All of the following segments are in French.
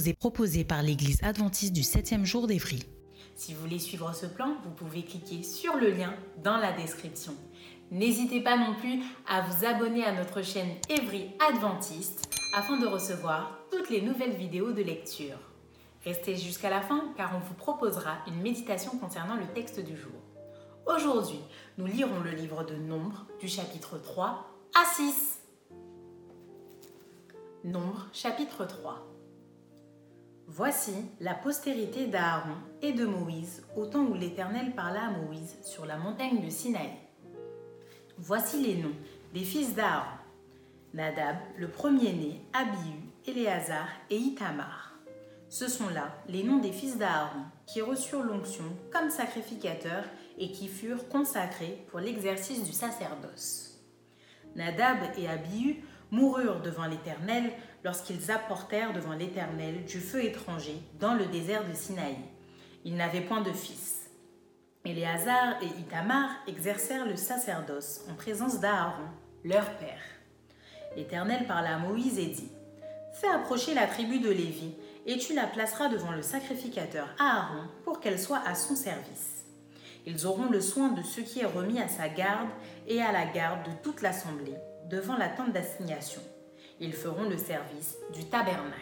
Vous est proposée par l'Église adventiste du 7e jour d'Évry. Si vous voulez suivre ce plan, vous pouvez cliquer sur le lien dans la description. N'hésitez pas non plus à vous abonner à notre chaîne Évry Adventiste afin de recevoir toutes les nouvelles vidéos de lecture. Restez jusqu'à la fin car on vous proposera une méditation concernant le texte du jour. Aujourd'hui, nous lirons le livre de Nombre du chapitre 3 à 6. Nombre chapitre 3 Voici la postérité d'Aaron et de Moïse au temps où l'Éternel parla à Moïse sur la montagne de Sinaï. Voici les noms des fils d'Aaron. Nadab, le premier-né, Abihu, Éléazar et Itamar. Ce sont là les noms des fils d'Aaron qui reçurent l'onction comme sacrificateurs et qui furent consacrés pour l'exercice du sacerdoce. Nadab et Abihu moururent devant l'Éternel lorsqu'ils apportèrent devant l'Éternel du feu étranger dans le désert de Sinaï. Ils n'avaient point de fils. Éléazar et Itamar exercèrent le sacerdoce en présence d'Aaron, leur père. L'Éternel parla à Moïse et dit Fais approcher la tribu de Lévi, et tu la placeras devant le sacrificateur Aaron pour qu'elle soit à son service. Ils auront le soin de ce qui est remis à sa garde et à la garde de toute l'assemblée devant la tente d'assignation. Ils feront le service du tabernacle.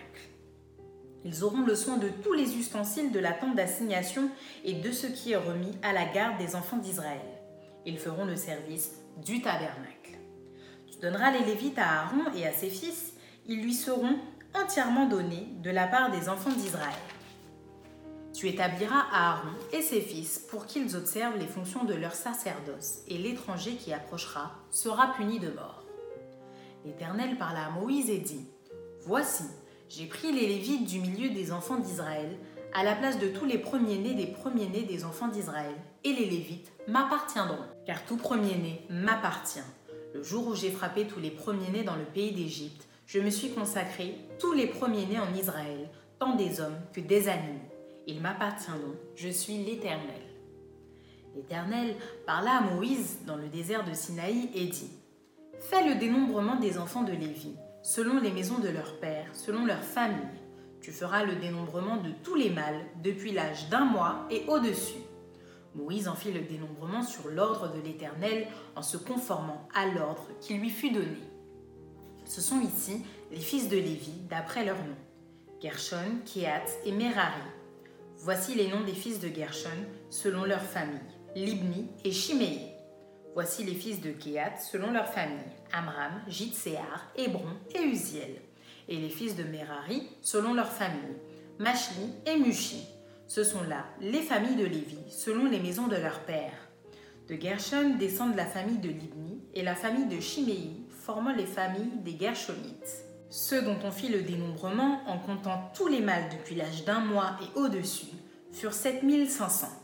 Ils auront le soin de tous les ustensiles de la tente d'assignation et de ce qui est remis à la garde des enfants d'Israël. Ils feront le service du tabernacle. Tu donneras les Lévites à Aaron et à ses fils, ils lui seront entièrement donnés de la part des enfants d'Israël. Tu établiras Aaron et ses fils pour qu'ils observent les fonctions de leur sacerdoce, et l'étranger qui approchera sera puni de mort. L'Éternel parla à Moïse et dit, Voici, j'ai pris les Lévites du milieu des enfants d'Israël, à la place de tous les premiers-nés des premiers-nés des enfants d'Israël, et les Lévites m'appartiendront, car tout premier-né m'appartient. Le jour où j'ai frappé tous les premiers-nés dans le pays d'Égypte, je me suis consacré tous les premiers-nés en Israël, tant des hommes que des animaux. Ils m'appartiendront, je suis l'Éternel. L'Éternel parla à Moïse dans le désert de Sinaï et dit, Fais le dénombrement des enfants de Lévi, selon les maisons de leur père, selon leur famille. Tu feras le dénombrement de tous les mâles depuis l'âge d'un mois et au-dessus. Moïse en fit le dénombrement sur l'ordre de l'Éternel en se conformant à l'ordre qui lui fut donné. Ce sont ici les fils de Lévi d'après leur nom Gershon, Kehat et Merari. Voici les noms des fils de Gershon selon leur famille Libni et Shimei. Voici les fils de Kehat selon leur famille Amram, Jitséar, Hébron et Uziel. Et les fils de Merari selon leur famille Machli et Mushi. Ce sont là les familles de Lévi selon les maisons de leur père. De Gershon descendent la famille de Libni et la famille de Shimei, formant les familles des Gershonites. Ceux dont on fit le dénombrement, en comptant tous les mâles depuis l'âge d'un mois et au-dessus, furent 7500.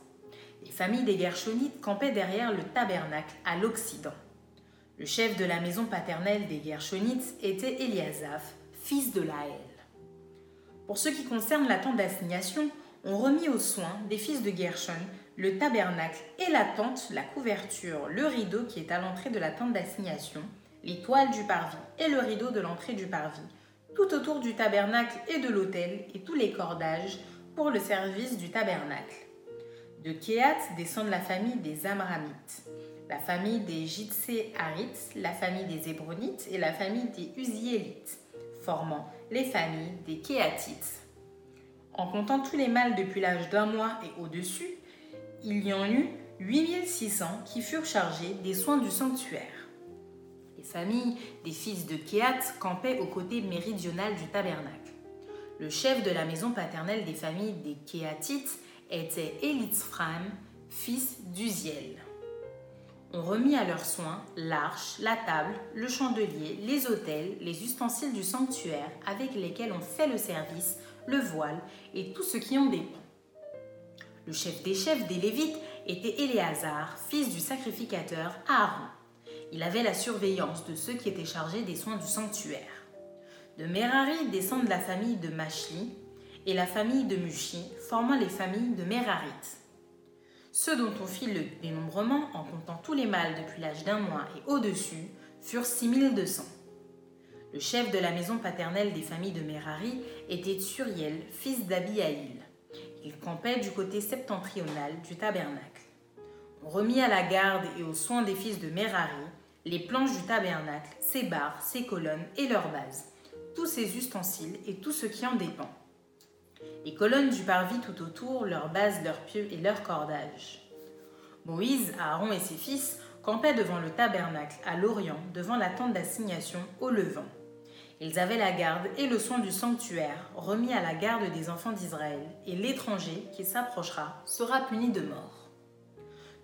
Les familles des Gershonites campaient derrière le tabernacle à l'Occident. Le chef de la maison paternelle des Gershonites était Eliasaph, fils de Laël. Pour ce qui concerne la tente d'assignation, on remit aux soins des fils de Gershon le tabernacle et la tente, la couverture, le rideau qui est à l'entrée de la tente d'assignation, les toiles du parvis et le rideau de l'entrée du parvis, tout autour du tabernacle et de l'autel et tous les cordages pour le service du tabernacle. De Kéat descendent la famille des Amramites, la famille des Jitséharites, la famille des Hébronites et la famille des Uziélites, formant les familles des Kéatites. En comptant tous les mâles depuis l'âge d'un mois et au-dessus, il y en eut 8600 qui furent chargés des soins du sanctuaire. Les Les familles des fils de Kéat campaient au côté méridional du tabernacle. Le chef de la maison paternelle des familles des Kéatites était Elitzphram, fils d'Uziel. On remit à leurs soins l'arche, la table, le chandelier, les autels, les ustensiles du sanctuaire avec lesquels on fait le service, le voile et tout ce qui en dépend. Le chef des chefs des Lévites était Éléazar, fils du sacrificateur Aaron. Il avait la surveillance de ceux qui étaient chargés des soins du sanctuaire. De Merari descendent la famille de Machli et la famille de Mushi, formant les familles de Merarites. Ceux dont on fit le dénombrement, en comptant tous les mâles depuis l'âge d'un mois et au-dessus, furent 6200. Le chef de la maison paternelle des familles de Merari était Tsuriel, fils d'Abihaïl. Il campait du côté septentrional du tabernacle. On remit à la garde et aux soins des fils de Merari les planches du tabernacle, ses barres, ses colonnes et leurs bases, tous ses ustensiles et tout ce qui en dépend. Les colonnes du parvis tout autour, leurs bases, leurs pieux et leurs cordages. Moïse, Aaron et ses fils campaient devant le tabernacle à l'orient, devant la tente d'assignation au levant. Ils avaient la garde et le soin du sanctuaire, remis à la garde des enfants d'Israël, et l'étranger qui s'approchera sera puni de mort.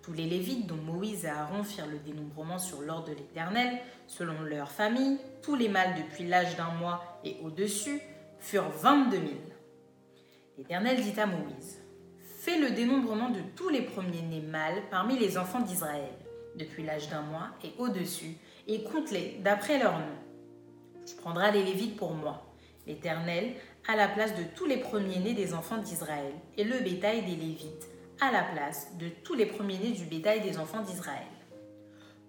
Tous les Lévites dont Moïse et Aaron firent le dénombrement sur l'ordre de l'Éternel, selon leur famille, tous les mâles depuis l'âge d'un mois et au-dessus, furent vingt-deux mille. L'Éternel dit à Moïse, Fais le dénombrement de tous les premiers-nés mâles parmi les enfants d'Israël, depuis l'âge d'un mois et au-dessus, et compte-les d'après leur nom. Tu prendras les Lévites pour moi, l'Éternel, à la place de tous les premiers-nés des enfants d'Israël, et le bétail des Lévites, à la place de tous les premiers-nés du bétail des enfants d'Israël.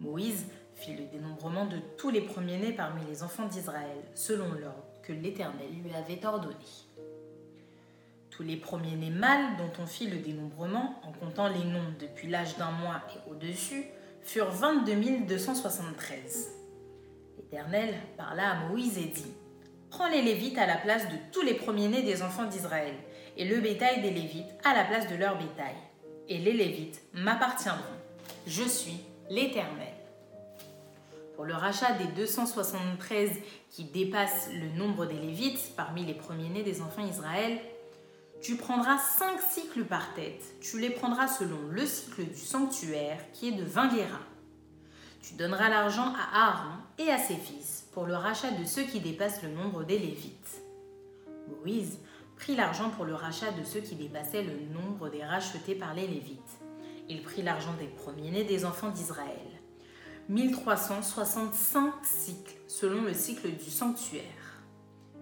Moïse fit le dénombrement de tous les premiers-nés parmi les enfants d'Israël, selon l'ordre que l'Éternel lui avait ordonné. Tous les premiers-nés mâles dont on fit le dénombrement, en comptant les noms depuis l'âge d'un mois et au-dessus, furent 22 273. L'Éternel parla à Moïse et dit Prends les Lévites à la place de tous les premiers-nés des enfants d'Israël, et le bétail des Lévites à la place de leur bétail. Et les Lévites m'appartiendront. Je suis l'Éternel. Pour le rachat des 273 qui dépassent le nombre des Lévites parmi les premiers-nés des enfants d'Israël, tu prendras cinq cycles par tête. Tu les prendras selon le cycle du sanctuaire qui est de 20 guéras. Tu donneras l'argent à Aaron et à ses fils pour le rachat de ceux qui dépassent le nombre des Lévites. Moïse prit l'argent pour le rachat de ceux qui dépassaient le nombre des rachetés par les Lévites. Il prit l'argent des premiers-nés des enfants d'Israël. 1365 cycles selon le cycle du sanctuaire.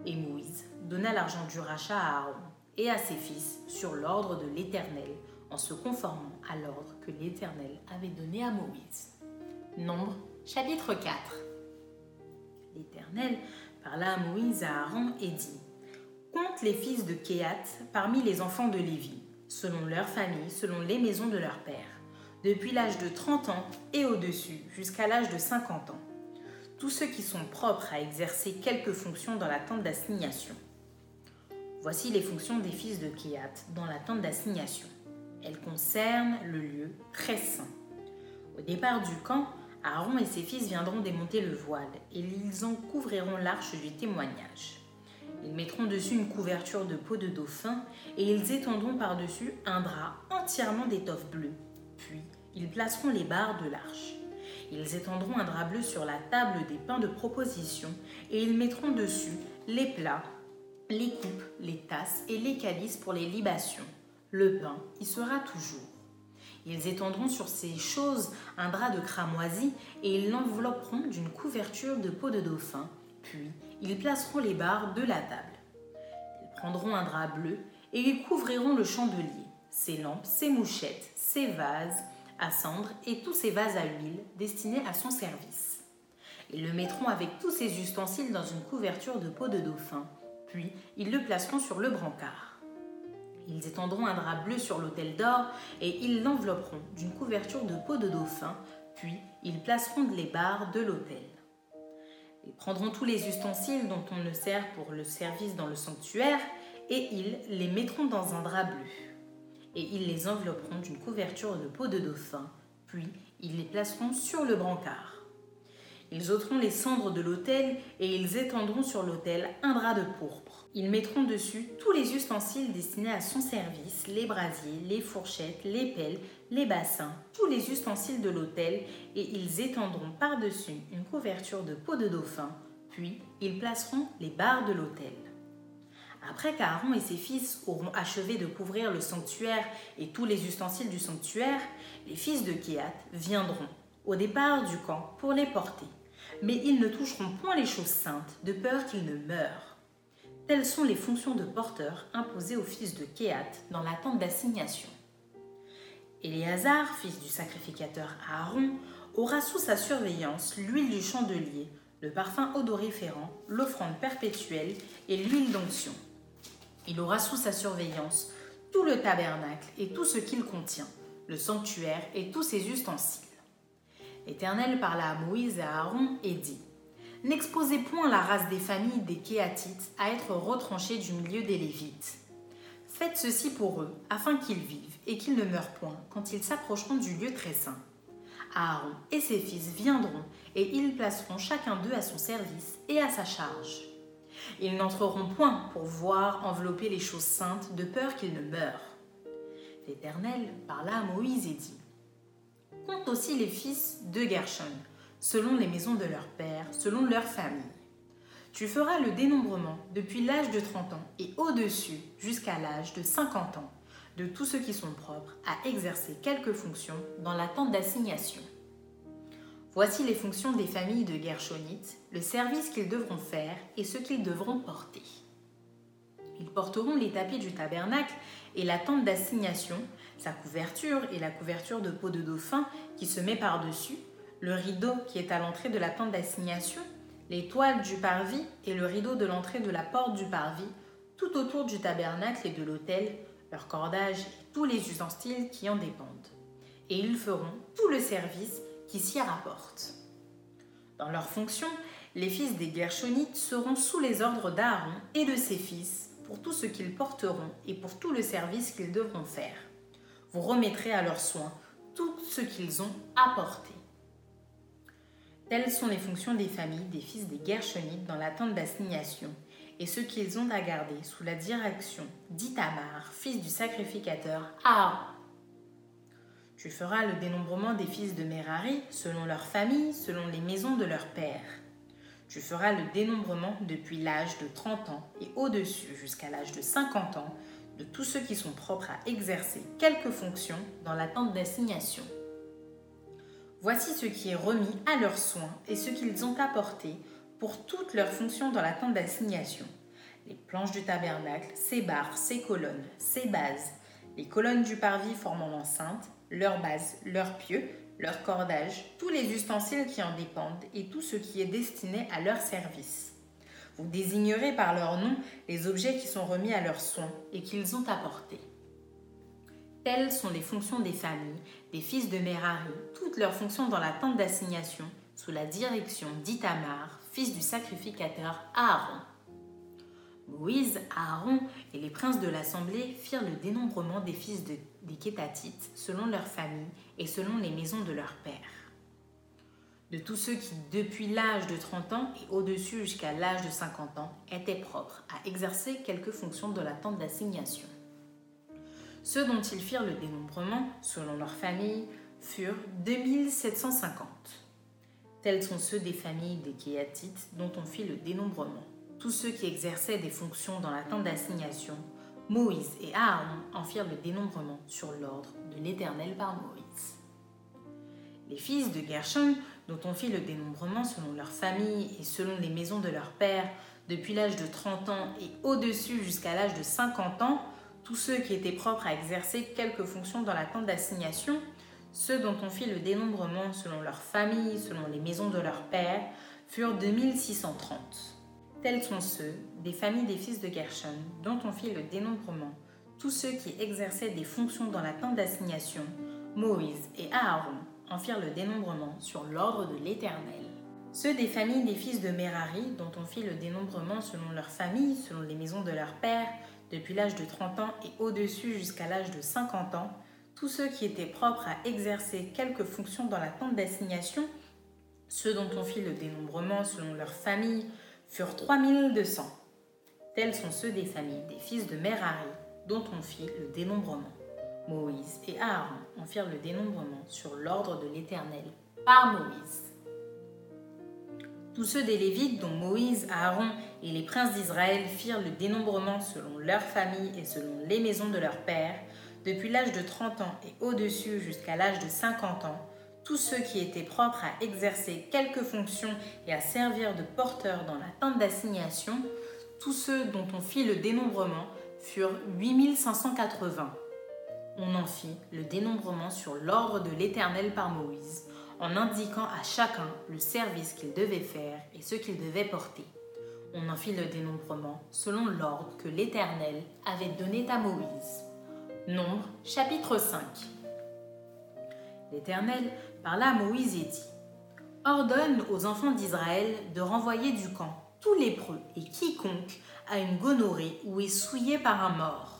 Et Moïse donna l'argent du rachat à Aaron et à ses fils sur l'ordre de l'Éternel, en se conformant à l'ordre que l'Éternel avait donné à Moïse. Nombre chapitre 4 L'Éternel parla à Moïse, à Aaron et dit Compte les fils de Kéat parmi les enfants de Lévi, selon leur famille, selon les maisons de leur père, depuis l'âge de 30 ans et au-dessus, jusqu'à l'âge de 50 ans. Tous ceux qui sont propres à exercer quelque fonction dans la tente d'assignation Voici les fonctions des fils de Kéat dans la tente d'assignation. Elles concernent le lieu très saint. Au départ du camp, Aaron et ses fils viendront démonter le voile et ils en couvriront l'arche du témoignage. Ils mettront dessus une couverture de peau de dauphin et ils étendront par-dessus un drap entièrement d'étoffe bleue. Puis, ils placeront les barres de l'arche. Ils étendront un drap bleu sur la table des pains de proposition et ils mettront dessus les plats les coupes, les tasses et les calices pour les libations. Le pain y sera toujours. Ils étendront sur ces choses un drap de cramoisi et ils l'envelopperont d'une couverture de peau de dauphin, puis ils placeront les barres de la table. Ils prendront un drap bleu et ils couvriront le chandelier, ses lampes, ses mouchettes, ses vases à cendre et tous ses vases à huile destinés à son service. Ils le mettront avec tous ses ustensiles dans une couverture de peau de dauphin puis, ils le placeront sur le brancard. Ils étendront un drap bleu sur l'autel d'or et ils l'envelopperont d'une couverture de peau de dauphin, puis ils placeront les barres de l'autel. Ils prendront tous les ustensiles dont on ne sert pour le service dans le sanctuaire et ils les mettront dans un drap bleu. Et ils les envelopperont d'une couverture de peau de dauphin, puis ils les placeront sur le brancard. Ils ôteront les cendres de l'autel et ils étendront sur l'autel un drap de pourpre. Ils mettront dessus tous les ustensiles destinés à son service, les brasiers, les fourchettes, les pelles, les bassins, tous les ustensiles de l'autel, et ils étendront par-dessus une couverture de peau de dauphin, puis ils placeront les barres de l'autel. Après qu'Aaron et ses fils auront achevé de couvrir le sanctuaire et tous les ustensiles du sanctuaire, les fils de Kéat viendront au départ du camp pour les porter mais ils ne toucheront point les choses saintes, de peur qu'ils ne meurent. Telles sont les fonctions de porteur imposées aux fils de Kéat dans la tente d'assignation. Éléazar, fils du sacrificateur Aaron, aura sous sa surveillance l'huile du chandelier, le parfum odoriférant, l'offrande perpétuelle et l'huile d'onction. Il aura sous sa surveillance tout le tabernacle et tout ce qu'il contient, le sanctuaire et tous ses ustensiles. L'Éternel parla à Moïse et à Aaron et dit N'exposez point la race des familles des Kéatites à être retranchée du milieu des Lévites. Faites ceci pour eux, afin qu'ils vivent et qu'ils ne meurent point quand ils s'approcheront du lieu très saint. Aaron et ses fils viendront et ils placeront chacun d'eux à son service et à sa charge. Ils n'entreront point pour voir envelopper les choses saintes de peur qu'ils ne meurent. L'Éternel parla à Moïse et dit aussi les fils de Gershon, selon les maisons de leur père, selon leur famille. Tu feras le dénombrement depuis l'âge de 30 ans et au-dessus jusqu'à l'âge de 50 ans de tous ceux qui sont propres à exercer quelque fonction dans la tente d'assignation. Voici les fonctions des familles de Gershonites, le service qu'ils devront faire et ce qu'ils devront porter. Ils porteront les tapis du tabernacle et la tente d'assignation, sa couverture et la couverture de peau de dauphin qui se met par-dessus, le rideau qui est à l'entrée de la tente d'assignation, les toiles du parvis et le rideau de l'entrée de la porte du parvis, tout autour du tabernacle et de l'autel, leur cordage et tous les ustensiles qui en dépendent. Et ils feront tout le service qui s'y rapporte. Dans leur fonction, les fils des Gershonites seront sous les ordres d'Aaron et de ses fils pour tout ce qu'ils porteront et pour tout le service qu'ils devront faire vous remettrez à leurs soins tout ce qu'ils ont apporté. Telles sont les fonctions des familles des fils des Gershonites dans l'attente d'assignation et ce qu'ils ont à garder sous la direction d'Itamar, fils du sacrificateur Aaron. Tu feras le dénombrement des fils de Merari selon leur famille, selon les maisons de leur père. Tu feras le dénombrement depuis l'âge de 30 ans et au-dessus jusqu'à l'âge de 50 ans de tous ceux qui sont propres à exercer quelque fonction dans l'attente d'assignation. Voici ce qui est remis à leurs soins et ce qu'ils ont apporté pour toutes leurs fonctions dans l'attente d'assignation. Les planches du tabernacle, ses barres, ses colonnes, ses bases, les colonnes du parvis formant l'enceinte, leurs bases, leurs pieux, leurs cordages, tous les ustensiles qui en dépendent et tout ce qui est destiné à leur service. Vous désignerez par leur nom les objets qui sont remis à leurs soins et qu'ils ont apportés. Telles sont les fonctions des familles, des fils de Merari, toutes leurs fonctions dans la tente d'assignation, sous la direction d'Itamar, fils du sacrificateur Aaron. Moïse, Aaron et les princes de l'assemblée firent le dénombrement des fils de, des Kétatites selon leurs familles et selon les maisons de leurs pères de tous ceux qui, depuis l'âge de 30 ans et au-dessus jusqu'à l'âge de 50 ans, étaient propres à exercer quelque fonction de la tente d'assignation. Ceux dont ils firent le dénombrement, selon leur famille, furent 2750. Tels sont ceux des familles des Kéatites dont on fit le dénombrement. Tous ceux qui exerçaient des fonctions dans la tente d'assignation, Moïse et Aaron en firent le dénombrement sur l'ordre de l'Éternel par Moïse. Les fils de Gershon dont on fit le dénombrement selon leur famille et selon les maisons de leur père, depuis l'âge de 30 ans et au-dessus jusqu'à l'âge de 50 ans, tous ceux qui étaient propres à exercer quelque fonction dans la tente d'assignation, ceux dont on fit le dénombrement selon leur famille, selon les maisons de leur père, furent 2630. Tels sont ceux des familles des fils de Gershon dont on fit le dénombrement, tous ceux qui exerçaient des fonctions dans la tente d'assignation, Moïse et Aaron, en firent le dénombrement sur l'ordre de l'Éternel. Ceux des familles des fils de Merari, dont on fit le dénombrement selon leur famille, selon les maisons de leur père, depuis l'âge de 30 ans et au-dessus jusqu'à l'âge de 50 ans, tous ceux qui étaient propres à exercer quelque fonction dans la tente d'assignation, Ceux dont on fit le dénombrement selon leur famille furent 3200. Tels sont ceux des familles des fils de Merari, dont on fit le dénombrement. Moïse et Aaron en firent le dénombrement sur l'ordre de l'Éternel par Moïse. Tous ceux des Lévites dont Moïse, Aaron et les princes d'Israël firent le dénombrement selon leur famille et selon les maisons de leurs pères, depuis l'âge de 30 ans et au-dessus jusqu'à l'âge de 50 ans, tous ceux qui étaient propres à exercer quelque fonction et à servir de porteurs dans la tente d'assignation, tous ceux dont on fit le dénombrement furent 8580. On en fit le dénombrement sur l'ordre de l'Éternel par Moïse, en indiquant à chacun le service qu'il devait faire et ce qu'il devait porter. On en fit le dénombrement selon l'ordre que l'Éternel avait donné à Moïse. Nombre chapitre 5 L'Éternel parla à Moïse et dit Ordonne aux enfants d'Israël de renvoyer du camp tous lépreux et quiconque a une gonorrhée ou est souillé par un mort.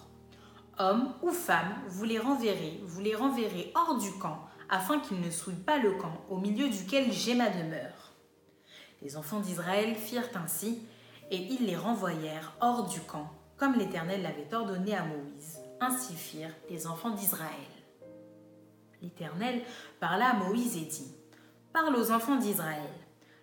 Hommes ou femmes, vous les renverrez, vous les renverrez hors du camp, afin qu'ils ne souillent pas le camp au milieu duquel j'ai ma demeure. Les enfants d'Israël firent ainsi, et ils les renvoyèrent hors du camp, comme l'Éternel l'avait ordonné à Moïse. Ainsi firent les enfants d'Israël. L'Éternel parla à Moïse et dit, Parle aux enfants d'Israël.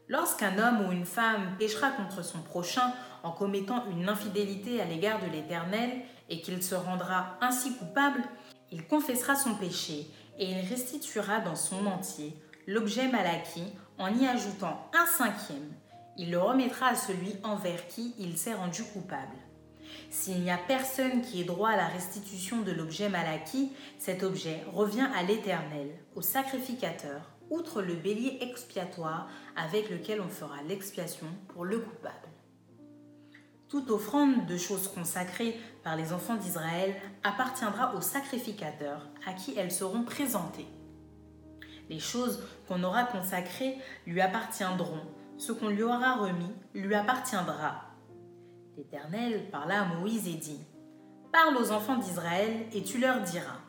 Lorsqu'un homme ou une femme péchera contre son prochain en commettant une infidélité à l'égard de l'Éternel et qu'il se rendra ainsi coupable, il confessera son péché et il restituera dans son entier l'objet mal acquis en y ajoutant un cinquième. Il le remettra à celui envers qui il s'est rendu coupable. S'il n'y a personne qui ait droit à la restitution de l'objet mal acquis, cet objet revient à l'Éternel, au sacrificateur, outre le bélier expiatoire avec lequel on fera l'expiation pour le coupable. Toute offrande de choses consacrées par les enfants d'Israël appartiendra au sacrificateur à qui elles seront présentées. Les choses qu'on aura consacrées lui appartiendront, ce qu'on lui aura remis lui appartiendra L'Éternel parla à Moïse et dit, Parle aux enfants d'Israël et tu leur diras,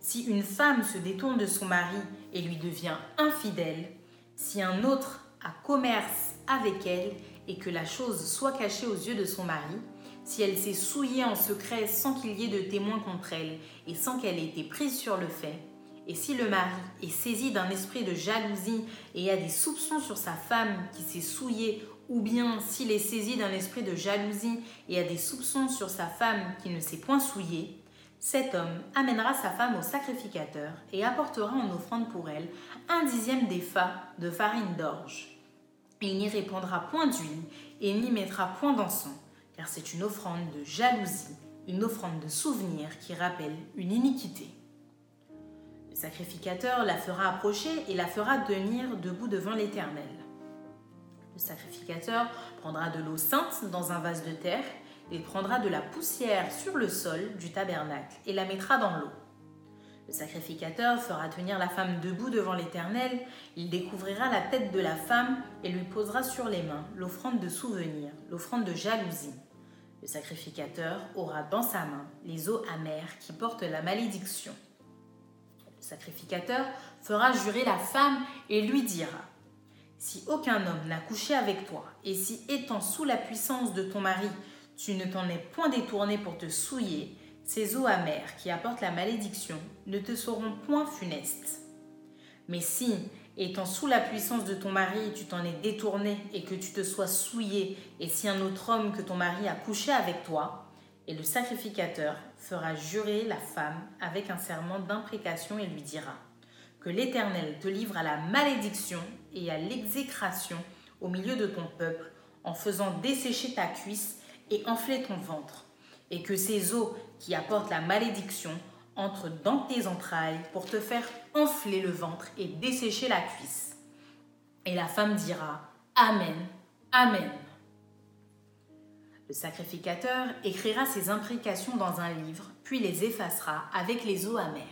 Si une femme se détourne de son mari et lui devient infidèle, si un autre a commerce avec elle et que la chose soit cachée aux yeux de son mari, si elle s'est souillée en secret sans qu'il y ait de témoins contre elle et sans qu'elle ait été prise sur le fait, et si le mari est saisi d'un esprit de jalousie et a des soupçons sur sa femme qui s'est souillée ou bien s'il est saisi d'un esprit de jalousie et a des soupçons sur sa femme qui ne s'est point souillée, cet homme amènera sa femme au sacrificateur et apportera en offrande pour elle un dixième des fa de farine d'orge. Il n'y répondra point d'huile et n'y mettra point d'encens, car c'est une offrande de jalousie, une offrande de souvenir qui rappelle une iniquité. Le sacrificateur la fera approcher et la fera tenir debout devant l'Éternel. Le sacrificateur prendra de l'eau sainte dans un vase de terre, il prendra de la poussière sur le sol du tabernacle et la mettra dans l'eau. Le sacrificateur fera tenir la femme debout devant l'Éternel, il découvrira la tête de la femme et lui posera sur les mains l'offrande de souvenir, l'offrande de jalousie. Le sacrificateur aura dans sa main les eaux amères qui portent la malédiction. Le sacrificateur fera jurer la femme et lui dira si aucun homme n'a couché avec toi, et si étant sous la puissance de ton mari, tu ne t'en es point détourné pour te souiller, ces eaux amères qui apportent la malédiction ne te seront point funestes. Mais si, étant sous la puissance de ton mari, tu t'en es détourné et que tu te sois souillé, et si un autre homme que ton mari a couché avec toi, et le sacrificateur fera jurer la femme avec un serment d'imprécation et lui dira que l'Éternel te livre à la malédiction et à l'exécration au milieu de ton peuple, en faisant dessécher ta cuisse et enfler ton ventre, et que ces eaux qui apportent la malédiction entrent dans tes entrailles pour te faire enfler le ventre et dessécher la cuisse. Et la femme dira Amen, Amen. Le sacrificateur écrira ces imprécations dans un livre, puis les effacera avec les eaux amères.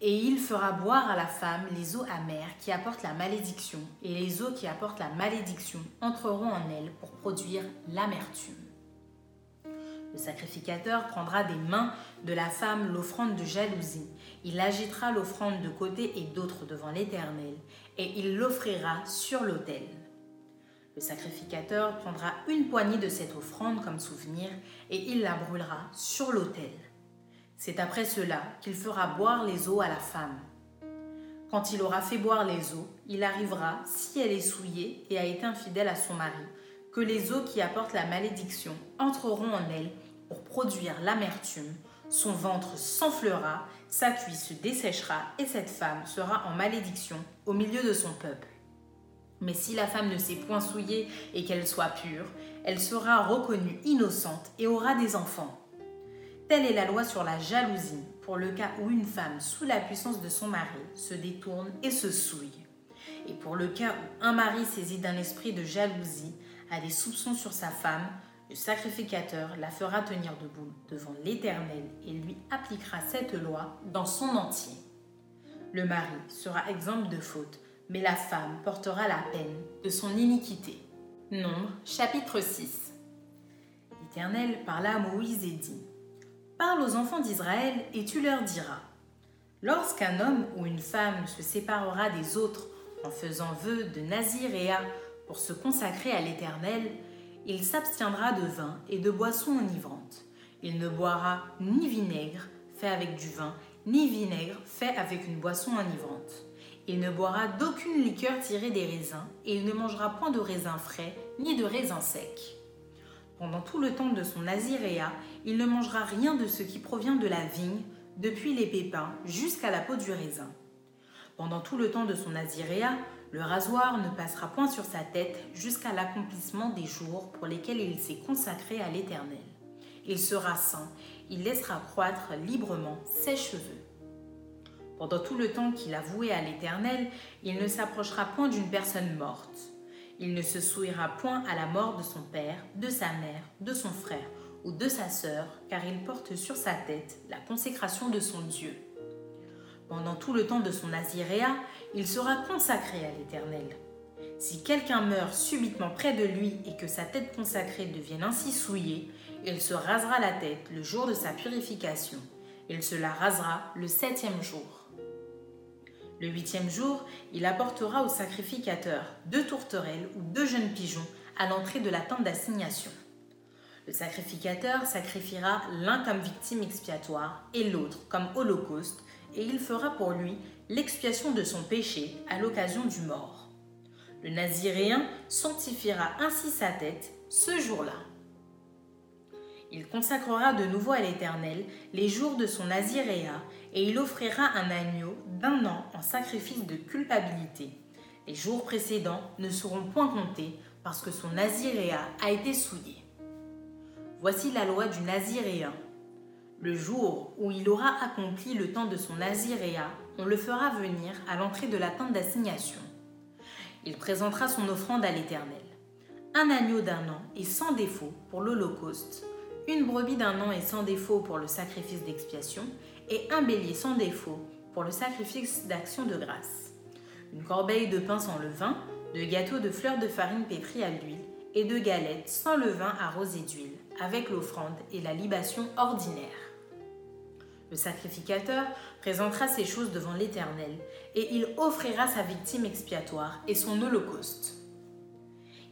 Et il fera boire à la femme les eaux amères qui apportent la malédiction, et les eaux qui apportent la malédiction entreront en elle pour produire l'amertume. Le sacrificateur prendra des mains de la femme l'offrande de jalousie. Il agitera l'offrande de côté et d'autre devant l'Éternel, et il l'offrira sur l'autel. Le sacrificateur prendra une poignée de cette offrande comme souvenir et il la brûlera sur l'autel. C'est après cela qu'il fera boire les eaux à la femme. Quand il aura fait boire les eaux, il arrivera, si elle est souillée et a été infidèle à son mari, que les eaux qui apportent la malédiction entreront en elle pour produire l'amertume, son ventre s'enflera, sa cuisse se desséchera et cette femme sera en malédiction au milieu de son peuple. Mais si la femme ne s'est point souillée et qu'elle soit pure, elle sera reconnue innocente et aura des enfants. Telle est la loi sur la jalousie, pour le cas où une femme, sous la puissance de son mari, se détourne et se souille. Et pour le cas où un mari saisi d'un esprit de jalousie a des soupçons sur sa femme, le sacrificateur la fera tenir debout devant l'Éternel et lui appliquera cette loi dans son entier. Le mari sera exempt de faute mais la femme portera la peine de son iniquité. Nombre chapitre 6 L'Éternel parla à Moïse et dit Parle aux enfants d'Israël et tu leur diras Lorsqu'un homme ou une femme se séparera des autres en faisant vœu de Naziréa pour se consacrer à l'Éternel, il s'abstiendra de vin et de boissons enivrantes. Il ne boira ni vinaigre fait avec du vin, ni vinaigre fait avec une boisson enivrante. Il ne boira d'aucune liqueur tirée des raisins, et il ne mangera point de raisins frais, ni de raisins secs. Pendant tout le temps de son naziréa, il ne mangera rien de ce qui provient de la vigne, depuis les pépins jusqu'à la peau du raisin. Pendant tout le temps de son naziréa, le rasoir ne passera point sur sa tête jusqu'à l'accomplissement des jours pour lesquels il s'est consacré à l'Éternel. Il sera saint, il laissera croître librement ses cheveux. Pendant tout le temps qu'il a voué à l'Éternel, il ne s'approchera point d'une personne morte. Il ne se souillera point à la mort de son père, de sa mère, de son frère ou de sa sœur, car il porte sur sa tête la consécration de son Dieu. Pendant tout le temps de son naziréa, il sera consacré à l'Éternel. Si quelqu'un meurt subitement près de lui et que sa tête consacrée devienne ainsi souillée, il se rasera la tête le jour de sa purification. Il se la rasera le septième jour. Le huitième jour, il apportera au sacrificateur deux tourterelles ou deux jeunes pigeons à l'entrée de la tente d'assignation. Le sacrificateur sacrifiera l'un comme victime expiatoire et l'autre comme holocauste, et il fera pour lui l'expiation de son péché à l'occasion du mort. Le naziréen sanctifiera ainsi sa tête ce jour-là. Il consacrera de nouveau à l'Éternel les jours de son naziréa et il offrira un agneau d'un an en sacrifice de culpabilité. Les jours précédents ne seront point comptés parce que son naziréa a été souillé. Voici la loi du naziréen. Le jour où il aura accompli le temps de son naziréa, on le fera venir à l'entrée de la tente d'assignation. Il présentera son offrande à l'Éternel. Un agneau d'un an et sans défaut pour l'Holocauste, une brebis d'un an et sans défaut pour le sacrifice d'expiation, et un bélier sans défaut pour le sacrifice d'action de grâce. Une corbeille de pain sans levain, de gâteaux de fleurs de farine pétries à l'huile, et de galettes sans levain arrosées d'huile, avec l'offrande et la libation ordinaire. Le sacrificateur présentera ces choses devant l'Éternel, et il offrira sa victime expiatoire et son holocauste.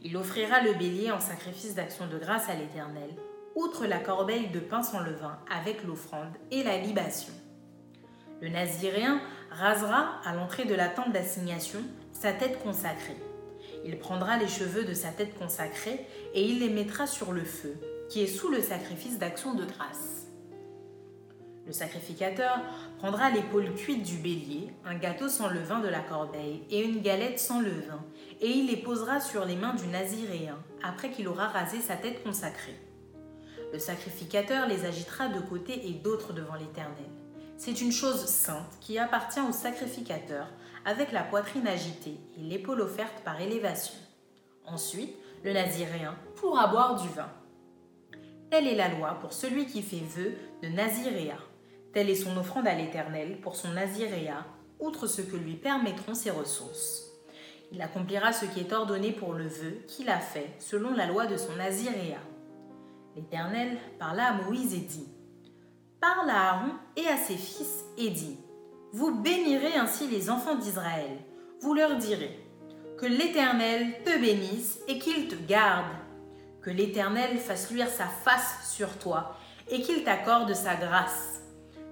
Il offrira le bélier en sacrifice d'action de grâce à l'Éternel, outre la corbeille de pain sans levain avec l'offrande et la libation. Le naziréen rasera à l'entrée de la tente d'assignation sa tête consacrée. Il prendra les cheveux de sa tête consacrée et il les mettra sur le feu, qui est sous le sacrifice d'action de grâce. Le sacrificateur prendra l'épaule cuite du bélier, un gâteau sans levain de la corbeille et une galette sans levain, et il les posera sur les mains du naziréen après qu'il aura rasé sa tête consacrée. Le sacrificateur les agitera de côté et d'autre devant l'Éternel. C'est une chose sainte qui appartient au sacrificateur, avec la poitrine agitée et l'épaule offerte par élévation. Ensuite, le naziréen pourra boire du vin. Telle est la loi pour celui qui fait vœu de naziréa. Telle est son offrande à l'Éternel pour son naziréa, outre ce que lui permettront ses ressources. Il accomplira ce qui est ordonné pour le vœu qu'il a fait selon la loi de son naziréa. L'Éternel parla à Moïse et dit Parle à Aaron et à ses fils et dit Vous bénirez ainsi les enfants d'Israël. vous leur direz que l'Éternel te bénisse et qu'il te garde, que l'Éternel fasse luire sa face sur toi et qu'il t'accorde sa grâce,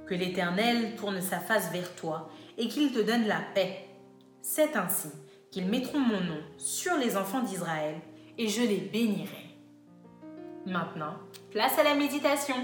que l'Éternel tourne sa face vers toi et qu'il te donne la paix. C'est ainsi qu'ils mettront mon nom sur les enfants d'Israël et je les bénirai. Maintenant, place à la méditation.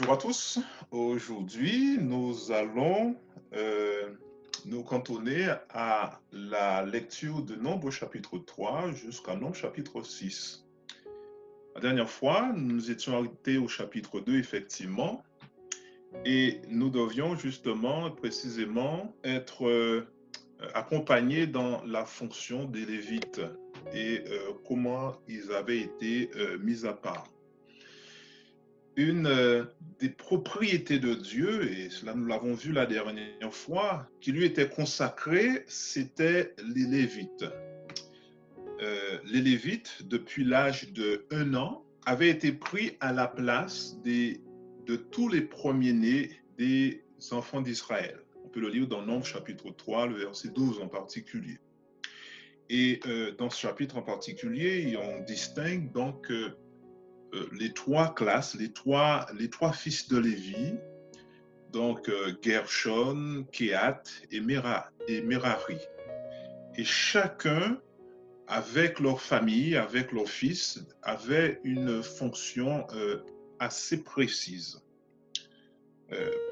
Bonjour à tous. Aujourd'hui, nous allons euh, nous cantonner à la lecture de Nombre chapitre 3 jusqu'à Nombre chapitre 6. La dernière fois, nous étions arrêtés au chapitre 2, effectivement, et nous devions justement, précisément, être euh, accompagnés dans la fonction des Lévites et euh, comment ils avaient été mis à part une euh, des propriétés de Dieu, et cela nous l'avons vu la dernière fois, qui lui était consacrée, c'était les Lévites. Euh, les Lévites, depuis l'âge de un an, avaient été pris à la place de tous les premiers-nés des enfants d'Israël. On peut le lire dans Nombre chapitre 3, le verset 12 en particulier. Et euh, dans ce chapitre en particulier, on distingue donc les trois classes, les trois, les trois fils de Lévi, donc euh, Gershon, Kehat et, Mera, et Merari. Et chacun, avec leur famille, avec leur fils, avait une fonction euh, assez précise.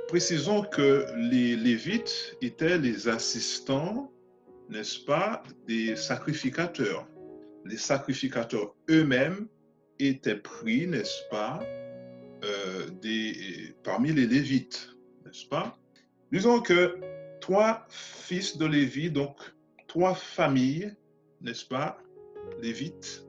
précisons que les Lévites étaient les assistants, n'est-ce pas, des sacrificateurs. Les sacrificateurs eux-mêmes étaient pris, n'est-ce pas, euh, parmi les Lévites, n'est-ce pas? Disons que trois fils de Lévi, donc trois familles, n'est-ce pas, Lévites,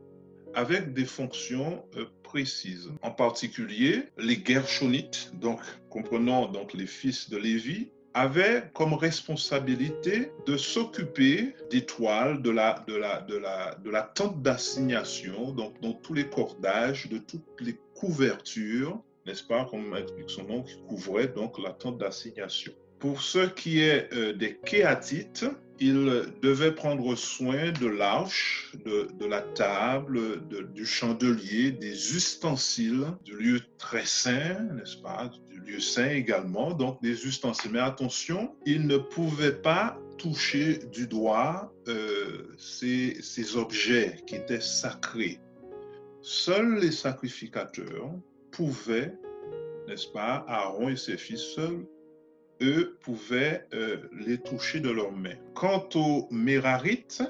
avec des fonctions euh, précises. En particulier, les Gershonites, donc comprenons donc les fils de Lévi, avait comme responsabilité de s'occuper des toiles, de la, de la, de la, de la tente d'assignation, donc dans tous les cordages, de toutes les couvertures, n'est-ce pas, comme explique son nom, qui couvrait donc la tente d'assignation. Pour ce qui est euh, des kéatites, ils devaient prendre soin de l'arche, de, la table, du chandelier, des ustensiles, du lieu très saint, n'est-ce pas, du lieu saint également, donc des ustensiles. Mais attention, ils ne pouvaient pas toucher du doigt euh, ces objets qui étaient sacrés. Seuls les sacrificateurs pouvaient, n'est-ce pas, Aaron et ses fils seuls, eux pouvaient euh, les toucher de leurs mains. Quant aux Mérarites,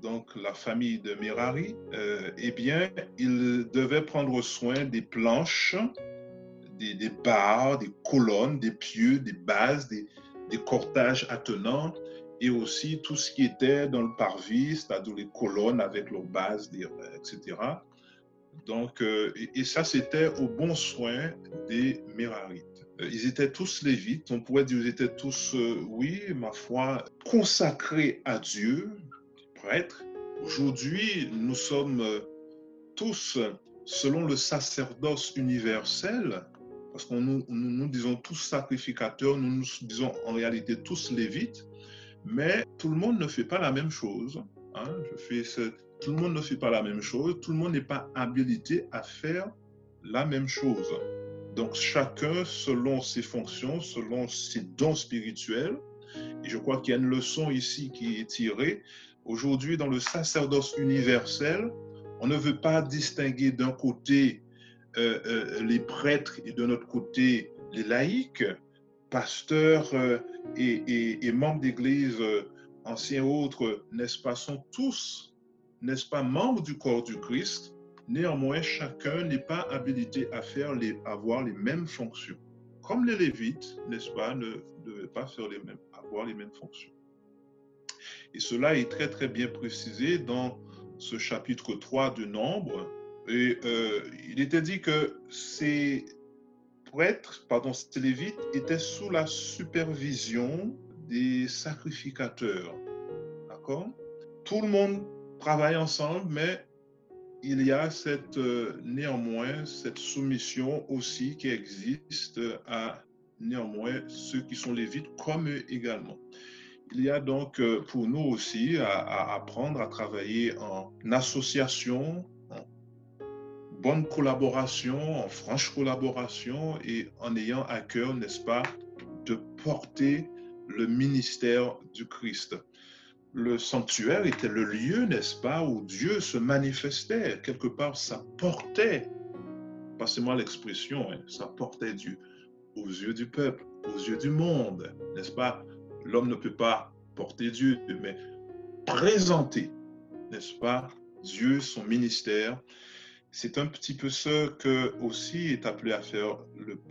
donc la famille de Merari, euh, eh bien, ils devaient prendre soin des planches, des, des, barres, des colonnes, des pieux, des bases, des, des cortages attenants et aussi tout ce qui était dans le parvis, c'est-à-dire les colonnes avec leurs bases, etc. Donc, euh, et, ça, c'était au bon soin des Mérarites. Euh, ils étaient tous lévites, on pourrait dire qu'ils étaient tous, euh, oui, ma foi, consacrés à Dieu, prêtres. Aujourd'hui, nous sommes tous, selon le sacerdoce universel, parce que nous, nous, disons tous sacrificateurs, nous nous disons en réalité tous lévites, mais tout le monde ne fait pas la même chose. Hein? Je fais ce... Tout le monde ne fait pas la même chose, tout le monde n'est pas habilité à faire la même chose. Donc chacun selon ses fonctions, selon ses dons spirituels. Et je crois qu'il y a une leçon ici qui est tirée. Aujourd'hui, dans le sacerdoce universel, on ne veut pas distinguer d'un côté euh, euh, les prêtres et de notre côté les laïcs, pasteurs euh, et, et, membres d'église, anciens autres, n'est-ce pas, sont tous, n'est-ce pas, membres du corps du Christ, Néanmoins, chacun n'est pas habilité à faire avoir les mêmes fonctions. Comme les Lévites, n'est-ce pas, ne devaient pas faire les mêmes, avoir les mêmes fonctions. Et cela est très très bien précisé dans ce chapitre 3 de Nombre. Et euh, il était dit que c'est prêtres, pardon, ces lévites étaient sous la supervision des sacrificateurs. D'accord? Tout le monde travaille ensemble, mais il y a cette, euh, néanmoins cette soumission aussi qui existe à néanmoins ceux qui sont lévites comme eux également. Il y a donc euh, pour nous aussi à, apprendre à travailler en association, en bonne collaboration, en franche collaboration et en ayant à cœur, n'est-ce pas, de porter le ministère du Christ. Le sanctuaire était le lieu, n'est-ce pas, où Dieu se manifestait. Quelque part, ça portait, passez-moi l'expression, hein, ça portait Dieu aux yeux du peuple, aux yeux du monde, n'est-ce pas? L'homme ne peut pas porter Dieu, mais présenter, n'est-ce pas Dieu, son ministère. C'est un petit peu ce que aussi est appelé à faire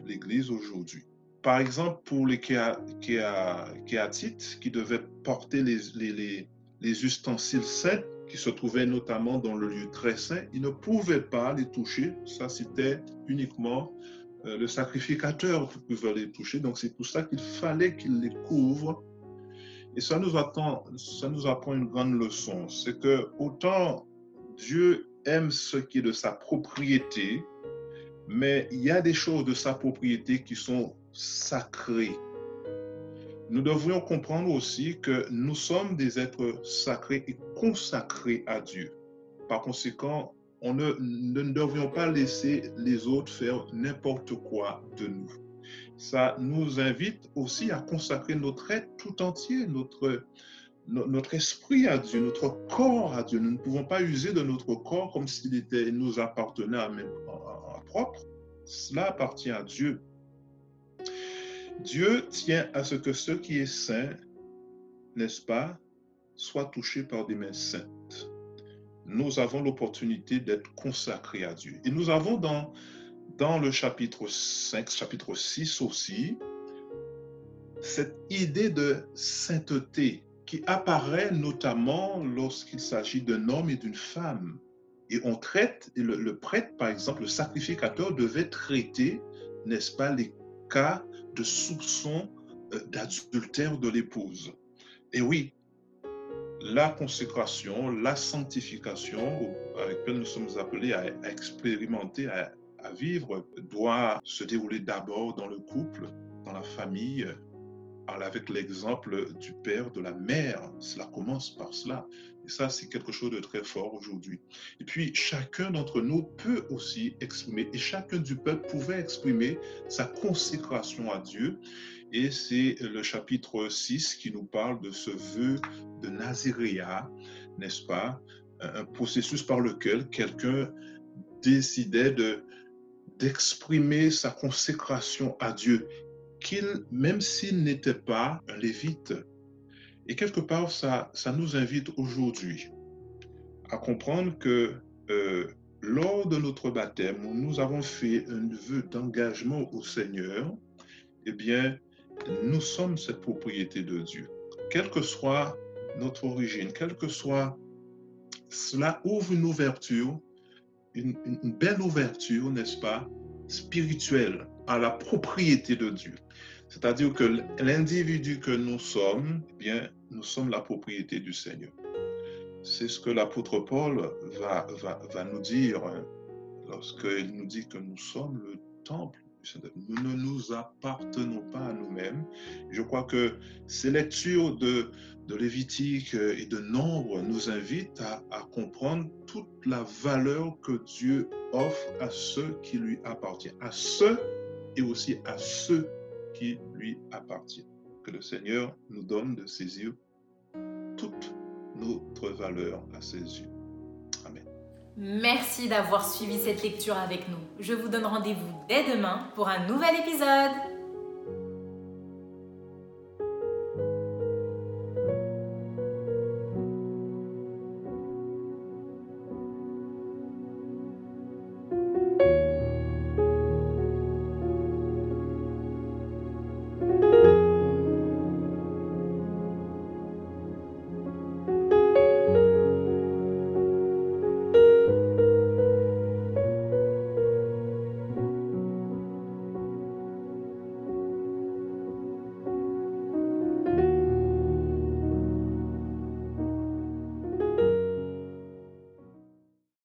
l'Église aujourd'hui. Par exemple, pour les Kéatites qui devaient porter les, les, les ustensiles saints qui se trouvaient notamment dans le lieu très saint, ils ne pouvaient pas les toucher. Ça, c'était uniquement euh, le sacrificateur pouvait les toucher. Donc c'est pour ça qu'il fallait qu'il les couvre. Et ça nous, attend, ça nous apprend une grande leçon. C'est que autant Dieu aime ce qui est de sa propriété, mais il y a des choses de sa propriété qui sont sacrées. Nous devrions comprendre aussi que nous sommes des êtres sacrés et consacrés à Dieu. Par conséquent, on ne, ne devrions pas laisser les autres faire n'importe quoi de nous. Ça nous invite aussi à consacrer notre être tout entier, notre, notre esprit à Dieu, notre corps à Dieu. Nous ne pouvons pas user de notre corps comme s'il était, nous appartenait à, à propre. Cela appartient à Dieu. Dieu tient à ce que ce qui est saint, n'est-ce pas, soit touché par des mains saintes nous avons l'opportunité d'être consacrés à Dieu. Et nous avons dans, dans le chapitre 5, chapitre 6 aussi, cette idée de sainteté qui apparaît notamment lorsqu'il s'agit d'un homme et d'une femme. Et on traite, le, le, prêtre, par exemple, le sacrificateur devait traiter, n'est-ce pas, les cas de soupçon euh, d'adultère de l'épouse. Et oui, la consécration, la sanctification avec laquelle nous sommes appelés à, expérimenter, à, vivre, doit se dérouler d'abord dans le couple, dans la famille, avec l'exemple du père, de la mère. Cela commence par cela. Et ça, c'est quelque chose de très fort aujourd'hui. Et puis, chacun d'entre nous peut aussi exprimer, et chacun du peuple pouvait exprimer sa consécration à Dieu. Et c'est le chapitre 6 qui nous parle de ce vœu de Naziréa, n'est-ce pas? Un processus par lequel quelqu'un décidait de d'exprimer sa consécration à Dieu, qu'il, même s'il n'était pas un lévite. Et quelque part, ça, ça nous invite aujourd'hui à comprendre que euh, lors de notre baptême, où nous avons fait un vœu d'engagement au Seigneur, eh bien, nous sommes cette propriété de Dieu. Quelle que soit notre origine, quelle que soit, cela ouvre une ouverture, une, belle ouverture, n'est-ce pas, spirituelle à la propriété de Dieu. C'est-à-dire que l'individu que nous sommes, eh bien, nous sommes la propriété du Seigneur. C'est ce que l'apôtre Paul va, nous dire hein, lorsqu'il nous dit que nous sommes le temple nous ne nous appartenons pas à nous-mêmes. Je crois que ces lectures de, de Lévitique et de Nombre nous invitent à, à, comprendre toute la valeur que Dieu offre à ceux qui lui appartiennent, à ceux et aussi à ceux qui lui appartiennent. Que le Seigneur nous donne de saisir toute notre valeur à ses yeux. Merci d'avoir suivi cette lecture avec nous. Je vous donne rendez-vous dès demain pour un nouvel épisode.